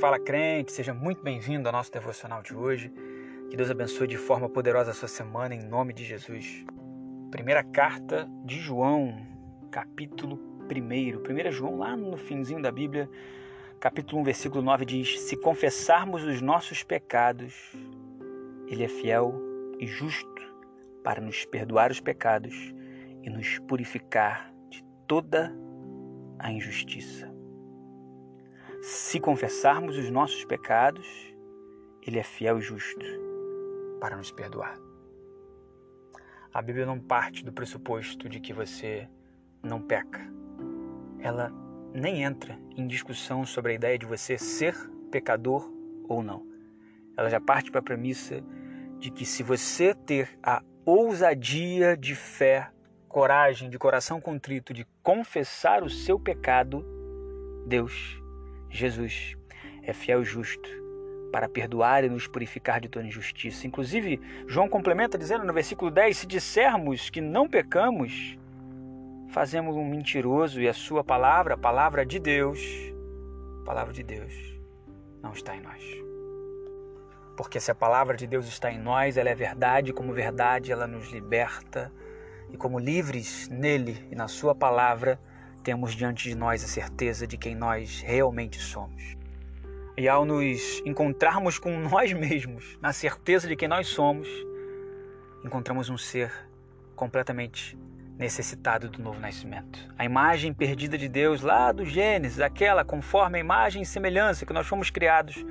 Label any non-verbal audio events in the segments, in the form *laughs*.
Fala crente, seja muito bem-vindo ao nosso devocional de hoje. Que Deus abençoe de forma poderosa a sua semana em nome de Jesus. Primeira carta de João, capítulo 1. 1 João, lá no finzinho da Bíblia, capítulo 1, versículo 9 diz: Se confessarmos os nossos pecados, Ele é fiel e justo para nos perdoar os pecados e nos purificar de toda a injustiça. Se confessarmos os nossos pecados, Ele é fiel e justo para nos perdoar. A Bíblia não parte do pressuposto de que você não peca. Ela nem entra em discussão sobre a ideia de você ser pecador ou não. Ela já parte para a premissa de que se você ter a ousadia de fé, coragem, de coração contrito, de confessar o seu pecado, Deus, Jesus, é fiel e justo para perdoar e nos purificar de toda injustiça. Inclusive, João complementa dizendo no versículo 10: Se dissermos que não pecamos, fazemos um mentiroso e a sua palavra, a palavra de Deus, a palavra de Deus, não está em nós. Porque se a palavra de Deus está em nós, ela é verdade, como verdade ela nos liberta, e como livres nele e na sua palavra, temos diante de nós a certeza de quem nós realmente somos. E ao nos encontrarmos com *laughs* nós mesmos, na certeza de quem nós somos, encontramos um ser completamente necessitado do novo nascimento. A imagem perdida de Deus lá do Gênesis, aquela conforme a imagem e semelhança que nós fomos criados,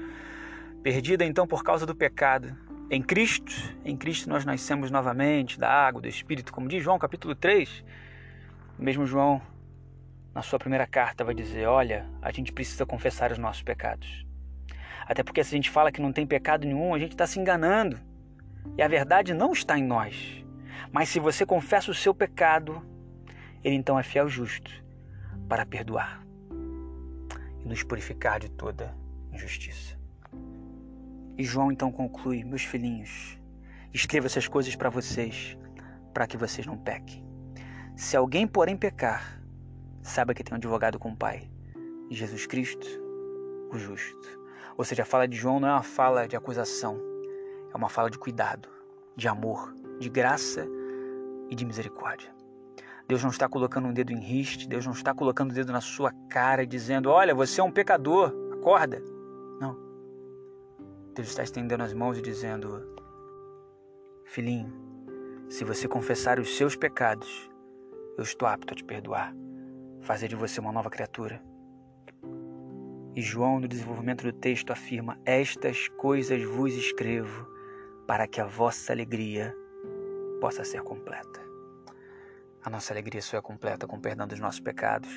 perdida então por causa do pecado. Em Cristo, em Cristo nós nascemos novamente da água, do Espírito, como diz João capítulo 3. Mesmo João, na sua primeira carta, vai dizer: Olha, a gente precisa confessar os nossos pecados. Até porque se a gente fala que não tem pecado nenhum, a gente está se enganando. E a verdade não está em nós. Mas se você confessa o seu pecado, ele então é fiel e justo para perdoar e nos purificar de toda injustiça. E João então conclui: Meus filhinhos, escreva essas coisas para vocês, para que vocês não pequem. Se alguém, porém, pecar, saiba que tem um advogado com o Pai, Jesus Cristo, o justo. Ou seja, a fala de João não é uma fala de acusação, é uma fala de cuidado, de amor, de graça e de misericórdia. Deus não está colocando um dedo em riste, Deus não está colocando o um dedo na sua cara e dizendo: Olha, você é um pecador, acorda. Não. Deus está estendendo as mãos e dizendo: Filhinho, se você confessar os seus pecados, eu estou apto a te perdoar, fazer de você uma nova criatura. E João, no desenvolvimento do texto, afirma: Estas coisas vos escrevo para que a vossa alegria possa ser completa. A nossa alegria só é completa com o perdão dos nossos pecados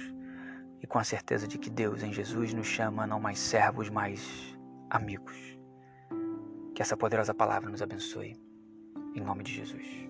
e com a certeza de que Deus em Jesus nos chama não mais servos, mas amigos. Que essa poderosa palavra nos abençoe. Em nome de Jesus.